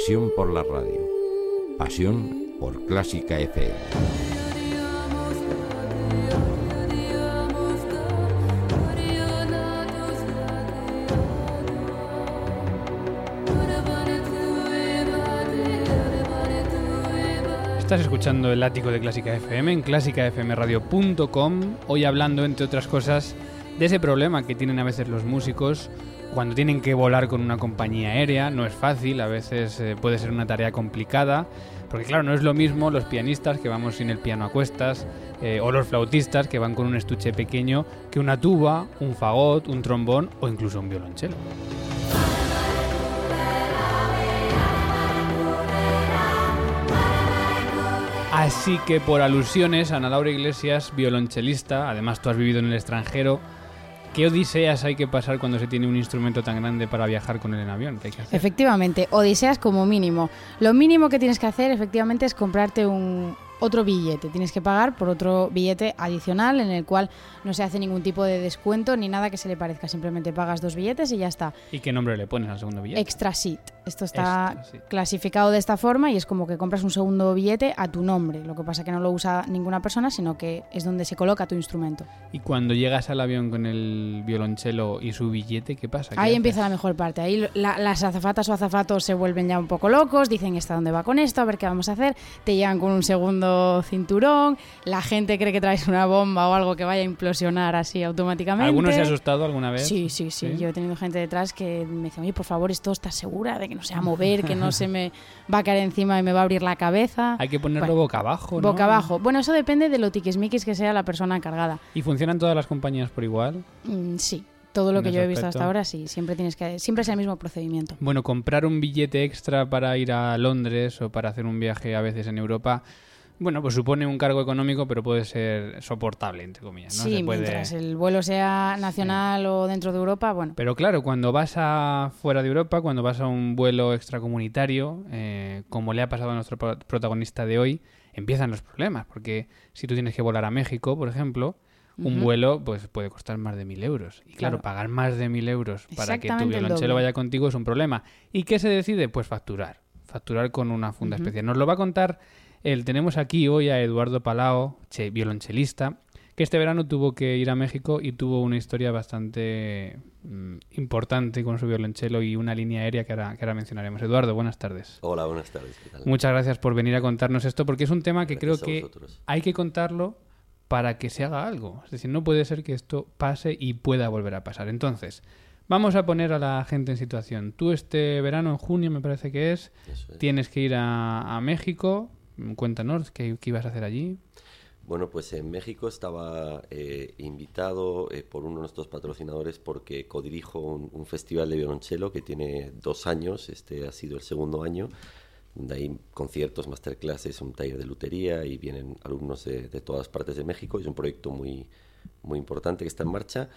Pasión por la radio. Pasión por Clásica FM. Estás escuchando el ático de Clásica FM en clásicafmradio.com, hoy hablando, entre otras cosas, de ese problema que tienen a veces los músicos cuando tienen que volar con una compañía aérea. No es fácil, a veces eh, puede ser una tarea complicada, porque claro, no es lo mismo los pianistas que vamos sin el piano a cuestas, eh, o los flautistas que van con un estuche pequeño, que una tuba, un fagot, un trombón o incluso un violonchelo. Así que por alusiones, Ana Laura Iglesias, violonchelista, además tú has vivido en el extranjero, ¿qué odiseas hay que pasar cuando se tiene un instrumento tan grande para viajar con él en avión? ¿Qué hay que hacer? Efectivamente, odiseas como mínimo. Lo mínimo que tienes que hacer efectivamente es comprarte un otro billete. Tienes que pagar por otro billete adicional en el cual no se hace ningún tipo de descuento ni nada que se le parezca. Simplemente pagas dos billetes y ya está. ¿Y qué nombre le pones al segundo billete? Extra Seat. Esto está Extra clasificado de esta forma y es como que compras un segundo billete a tu nombre. Lo que pasa que no lo usa ninguna persona, sino que es donde se coloca tu instrumento. Y cuando llegas al avión con el violonchelo y su billete, ¿qué pasa? ¿Qué Ahí haces? empieza la mejor parte. Ahí la- las azafatas o azafatos se vuelven ya un poco locos, dicen ¿esta dónde va con esto? A ver qué vamos a hacer. Te llegan con un segundo cinturón. La gente cree que traes una bomba o algo que vaya a implosionar así automáticamente. ¿Alguno se ha asustado alguna vez? Sí, sí, sí, Yo he tenido gente detrás que me dice, oye, por favor, ¿esto estás segura de que no se va a mover, que no se me va a caer encima y me va a abrir la cabeza? Hay que ponerlo Bueno, boca abajo, ¿no? Boca abajo. Bueno, eso depende de lo tiquismiquis que sea la persona encargada. ¿Y funcionan todas las compañías por igual? Mm, sí, todo lo que yo he visto aspecto. hasta ahora, sí. Siempre tienes que, siempre es el mismo procedimiento. Bueno, comprar un billete extra para ir a Londres o para hacer un viaje a veces en Europa, bueno, pues supone un cargo económico, pero puede ser soportable, entre comillas. ¿no? sí, Se puede- mientras el vuelo sea nacional o dentro de Europa, bueno. Pero claro, cuando vas a fuera de Europa, cuando vas a un vuelo extracomunitario, eh, como le ha pasado a nuestro pro- protagonista de hoy, empiezan los problemas, porque si tú tienes que volar a México, por ejemplo, un vuelo pues puede costar más de mil euros. Y claro, Claro. pagar más de mil euros para que tu violonchelo vaya contigo es un problema. ¿Y qué se decide? Pues facturar. Facturar con una funda especial. Nos lo va a contar el tenemos aquí hoy a Eduardo Palao, che, violonchelista, que este verano tuvo que ir a México y tuvo una historia bastante mm, importante con su violonchelo y una línea aérea que ahora, que ahora mencionaremos. Eduardo, buenas tardes. Hola, buenas tardes. ¿qué tal? Muchas gracias por venir a contarnos esto porque es un tema que Gracias creo que hay que contarlo para que se haga algo. Es decir, no puede ser que esto pase y pueda volver a pasar. Entonces, vamos a poner a la gente en situación. Tú este verano, en junio me parece que es, tienes que ir a, a México. Cuéntanos, ¿qué, qué ibas a hacer allí? Bueno, pues en México estaba eh, invitado eh, por uno de nuestros patrocinadores porque codirijo un, un festival de violonchelo que tiene dos años, este ha sido el segundo año, donde hay conciertos, masterclasses, un taller de lutería y vienen alumnos de, de todas partes de México. Es un proyecto muy, muy importante que está en marcha.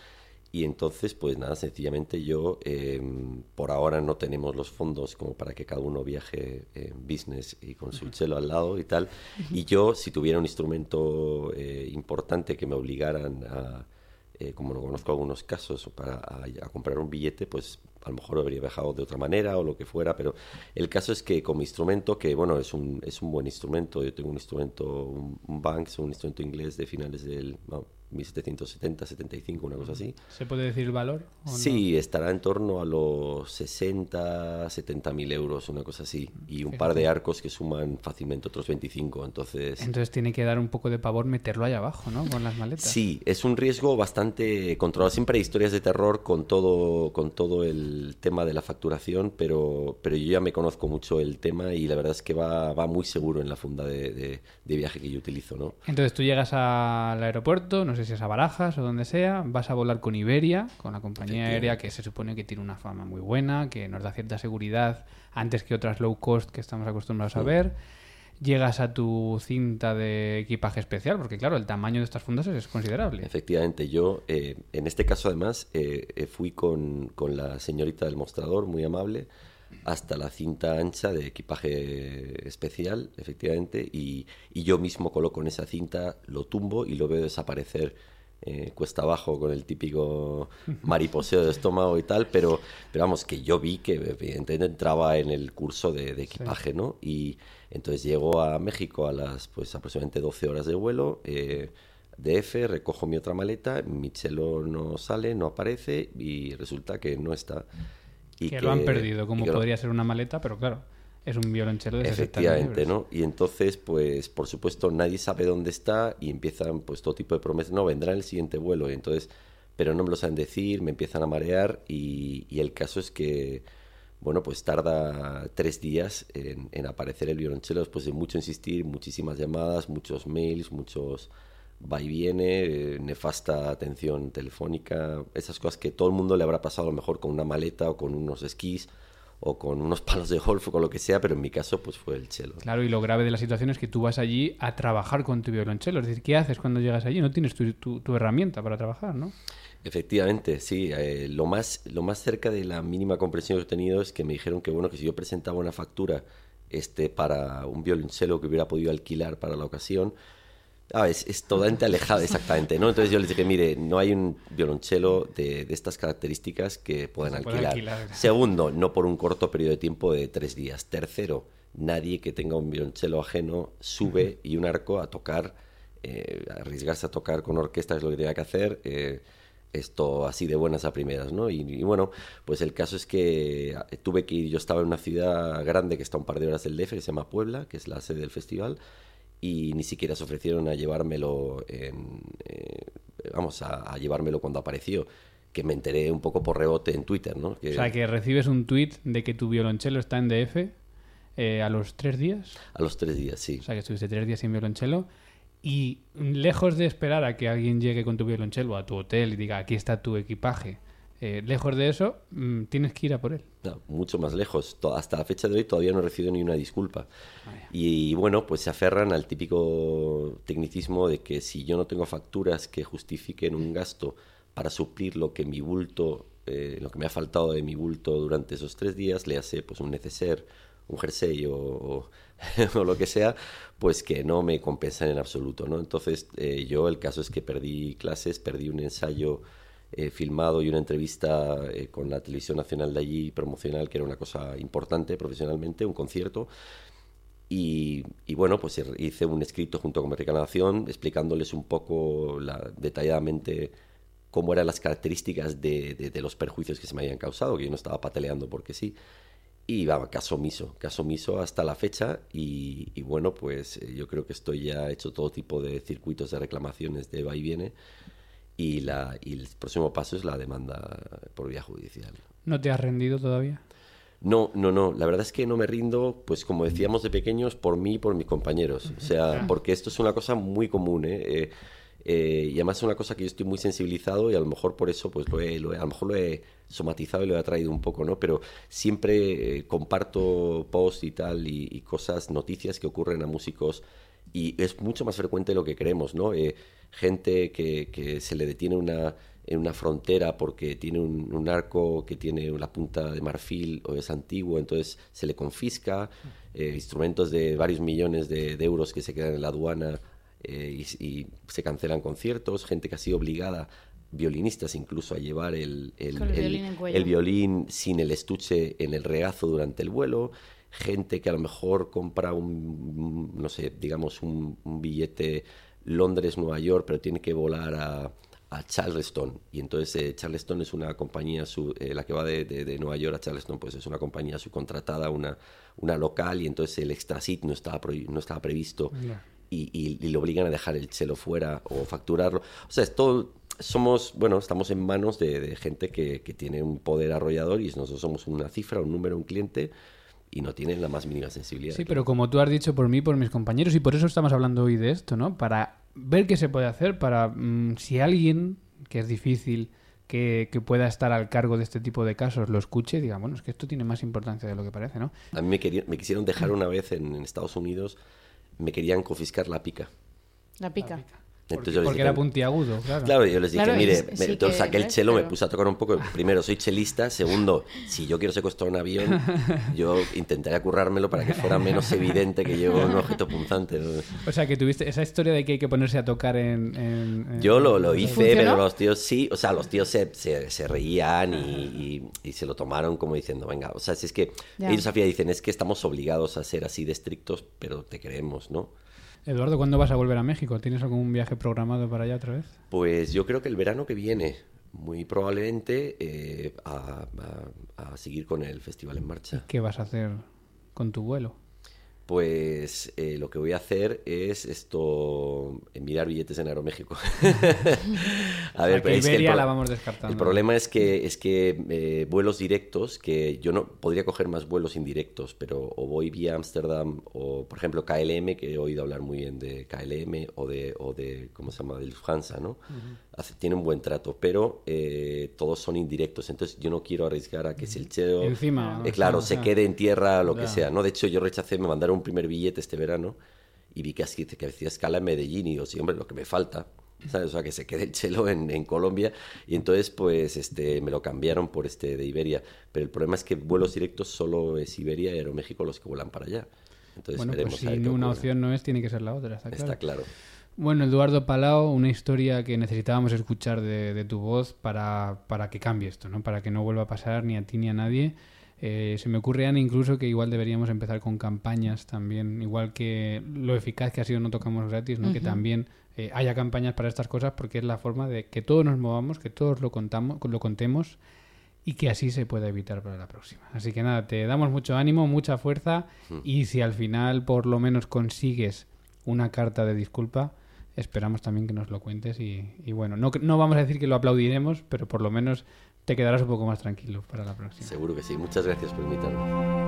Y entonces, pues nada, sencillamente yo, eh, por ahora no tenemos los fondos como para que cada uno viaje en business y con su chelo al lado y tal. Y yo, si tuviera un instrumento eh, importante que me obligaran a, eh, como no conozco algunos casos, para a, a comprar un billete, pues a lo mejor habría viajado de otra manera o lo que fuera, pero el caso es que como instrumento, que bueno, es un, es un buen instrumento, yo tengo un instrumento, un, un Banks, un instrumento inglés de finales del bueno, 1770, 75, una cosa así. ¿Se puede decir el valor? o no? Sí, estará en torno a los 60, 70 mil euros, una cosa así. Y un par de arcos que suman fácilmente otros 25. Entonces, Entonces tiene que dar un poco de pavor meterlo ahí abajo, ¿no? Con las maletas. sí, es un riesgo bastante controlado. Siempre hay historias de terror con todo, con todo el tema de la facturación, pero, pero yo ya me conozco mucho el tema y la verdad es que va, va muy seguro en la funda de, de- de viaje que yo utilizo, ¿no? Entonces tú llegas al aeropuerto, no sé si es a Barajas o donde sea, vas a volar con Iberia, con la compañía aérea que se supone que tiene una fama muy buena, que nos da cierta seguridad antes que otras low cost que estamos acostumbrados a ver. Llegas a tu cinta de equipaje especial, porque claro, el tamaño de estas fundas es considerable. Efectivamente, yo eh, en este caso además eh, eh, fui con, con la señorita del mostrador, muy amable, hasta la cinta ancha de equipaje especial, efectivamente, y, y yo mismo coloco en esa cinta, lo tumbo y lo veo desaparecer eh, cuesta abajo con el típico mariposeo de estómago y tal, pero, pero vamos, que yo vi que evidentemente entraba en el curso de, equipaje, ¿no? Y entonces llego a México a las pues aproximadamente 12 horas de vuelo. Eh, DF, recojo mi otra maleta, mi chelo no sale, no aparece y resulta que no está. Y que, lo han perdido, como podría ser una maleta, pero claro, es un violonchelo de Efectivamente, ¿no? Y entonces, pues, por supuesto, nadie sabe dónde está y empiezan, pues, todo tipo de promesas. No, vendrá en el siguiente vuelo. Y entonces, pero no me lo saben decir, me empiezan a marear y, el caso es que, bueno, pues tarda tres días en, en aparecer el violonchelo después de mucho insistir, muchísimas llamadas, muchos mails, muchos va y viene, eh, nefasta atención telefónica, esas cosas que todo el mundo le habrá pasado a lo mejor con una maleta o con unos esquís o con unos palos de golf o con lo que sea, pero en mi caso pues fue el chelo. Claro, y lo grave de la situación es que tú vas allí a trabajar con tu violonchelo, es decir, ¿qué haces cuando llegas allí? No tienes tu, tu, herramienta para trabajar, ¿no? Efectivamente, sí. Eh, lo, más, lo más cerca de la mínima comprensión que he tenido es que me dijeron que bueno que si yo presentaba una factura este para un violonchelo que hubiera podido alquilar para la ocasión, Ah, es, es, totalmente alejado, exactamente, ¿no? Entonces yo les dije, mire, no hay un violonchelo de, de estas características que puedan alquilar. Segundo, no por un corto periodo de tiempo de tres días. Tercero, nadie que tenga un violonchelo ajeno sube y un arco a tocar, eh, arriesgarse a tocar con orquesta es lo que tenía que hacer. Eh, esto así de buenas a primeras, ¿no? Y, y, bueno, pues el caso es que tuve que ir, yo estaba en una ciudad grande que está a un par de horas del DF, que se llama Puebla, que es la sede del festival, y ni siquiera se ofrecieron a llevármelo en, eh, vamos a, llevármelo cuando apareció que me enteré un poco por rebote en Twitter ¿no? o sea que recibes un tweet de que tu violonchelo está en DF eh, a los tres días. A los tres días sí. O sea que estuviste tres días sin violonchelo. Y lejos de esperar a que alguien llegue con tu violonchelo a tu hotel y diga aquí está tu equipaje eh, lejos de eso, mm, tienes que ir a por él. mucho más lejos. hasta la fecha de hoy todavía no he recibido ni una disculpa. y, bueno, pues se aferran al típico tecnicismo de que si yo no tengo facturas que justifiquen un gasto para suplir lo que mi bulto, eh, lo que me ha faltado de mi bulto durante esos tres días, le hace pues un neceser, un jersey o, o, lo que sea, pues que no me compensan en absoluto, ¿no? Entonces eh, yo el caso es que perdí clases, perdí un ensayo eh, filmado y una entrevista eh, con la televisión nacional de allí promocional, que era una cosa importante profesionalmente, un concierto. Y, bueno, pues hice un escrito junto con Americana Nación explicándoles un poco detalladamente cómo eran las características de, los perjuicios que se me habían causado, que yo no estaba pateleando porque sí. Y va, caso omiso, caso omiso hasta la fecha. Y, y, bueno, pues eh, yo creo que estoy ya hecho todo tipo de circuitos de reclamaciones de va y viene y, la, y el próximo paso es la demanda por vía judicial. ¿No te has rendido todavía? No, no, no. La verdad es que no me rindo, pues como decíamos de pequeños, por mí y por mis compañeros. O sea, porque esto es una cosa muy común, ¿eh? eh, eh y además es una cosa que yo estoy muy sensibilizado y a lo mejor por eso, pues lo he, lo a lo mejor lo he somatizado y lo he atraído un poco, ¿no? Pero siempre eh, comparto posts y tal y, y, cosas, noticias que ocurren a músicos y es mucho más frecuente de lo que creemos, ¿no? gente que, que se le detiene una, en una frontera porque tiene un, arco que tiene la punta de marfil o es antiguo, entonces se le confisca, eh, instrumentos de varios millones de, euros que se quedan en la aduana eh, y, se cancelan conciertos, gente que ha sido obligada, violinistas incluso, a llevar el, el, el, violín, sin el estuche en el regazo durante el vuelo, gente que a lo mejor compra un, no sé, digamos un billete Londres-Nueva York, pero tiene que volar a, Charleston. Y entonces eh, Charleston es una compañía, eh, la que va de, Nueva York a Charleston, pues es una compañía subcontratada, una, una local, y entonces el extrasit no estaba, no estaba previsto. Y, y, le obligan a dejar el chelo fuera o facturarlo. O sea, es todo, somos, bueno, estamos en manos de, gente que, que, tiene un poder arrollador y nosotros somos una cifra, un número, un cliente y no tienen la más mínima sensibilidad. Sí, pero como tú has dicho por mí, por mis compañeros, y por eso estamos hablando hoy de esto, ¿no? Para ver qué se puede hacer, para mm, si alguien, que es difícil, que, pueda estar al cargo de este tipo de casos, lo escuche, diga, bueno, es que esto tiene más importancia de lo que parece, ¿no? A mí me, me quisieron dejar una vez en, Estados Unidos, me querían confiscar la pica. La pica. Les Porque dije, era puntiagudo, claro. Claro, yo les dije, Claro, mire, es- me- sí entonces que saqué el chelo, me pero- puse a tocar un poco. Primero, soy chelista. Segundo, si yo quiero secuestrar un avión, yo intentaría currármelo para que fuera menos evidente que llevo un objeto punzante. O sea, que tuviste esa historia de que hay que ponerse a tocar en... en- en- Yo lo, lo hice, ¿Funcionó? pero los tíos sí, o sea, los tíos se, se, se reían y, y- y se lo tomaron como diciendo, venga, o sea, si es que Ya. ellos al final dicen, es que estamos obligados a ser así de estrictos, pero te queremos, ¿no? Eduardo, ¿cuándo vas a volver a México? ¿Tienes algún viaje programado para allá otra vez? Pues yo creo que el verano que viene, muy probablemente eh, a, a- a seguir con el festival en marcha. ¿Qué vas a hacer con tu vuelo? Pues eh, lo que voy a hacer es esto, eh, mirar billetes en Aeroméxico. a que es el pro- la vamos descartando. El problema es que es que eh, vuelos directos, que yo no podría coger más vuelos indirectos, pero o voy vía Ámsterdam o, por ejemplo, KLM, que he oído hablar muy bien de KLM o de, o de ¿cómo se llama?, de Lufthansa, ¿no? Hace- tiene un buen trato, pero eh, todos son indirectos, entonces yo no quiero arriesgar a que si el cheo... Encima, Eh, o claro, sea, se o sea. quede en tierra, lo que Ya. sea, ¿no? De hecho, yo rechacé, me mandaron un primer billete este verano y vi que, así, que decía escala en Medellín y digo, sí, hombre, lo que me falta, ¿sabes? O sea, que se quede el chelo en, en Colombia y entonces, pues, este, me lo cambiaron por este de Iberia. Pero el problema es que vuelos directos solo es Iberia y Aeroméxico los que vuelan para allá. Entonces, Bueno, pues si una ocurre. opción no es, tiene que ser la otra, está claro. Está claro. Bueno, Eduardo Palau, una historia que necesitábamos escuchar de, de tu voz para, para que cambie esto, ¿no? Para que no vuelva a pasar ni a ti ni a nadie. Eh, se me ocurre, Ana, incluso que igual deberíamos empezar con campañas también, igual que lo eficaz que ha sido No Tocamos Gratis, ¿no? Que también eh, haya campañas para estas cosas porque es la forma de que todos nos movamos, que todos lo, contamos, lo contemos y que así se pueda evitar para la próxima. Así que nada, te damos mucho ánimo, mucha fuerza y si al final por lo menos consigues una carta de disculpa, esperamos también que nos lo cuentes y, bueno, no, no vamos a decir que lo aplaudiremos, pero por lo menos te quedarás un poco más tranquilo para la próxima. Seguro que sí. Muchas gracias por invitarme.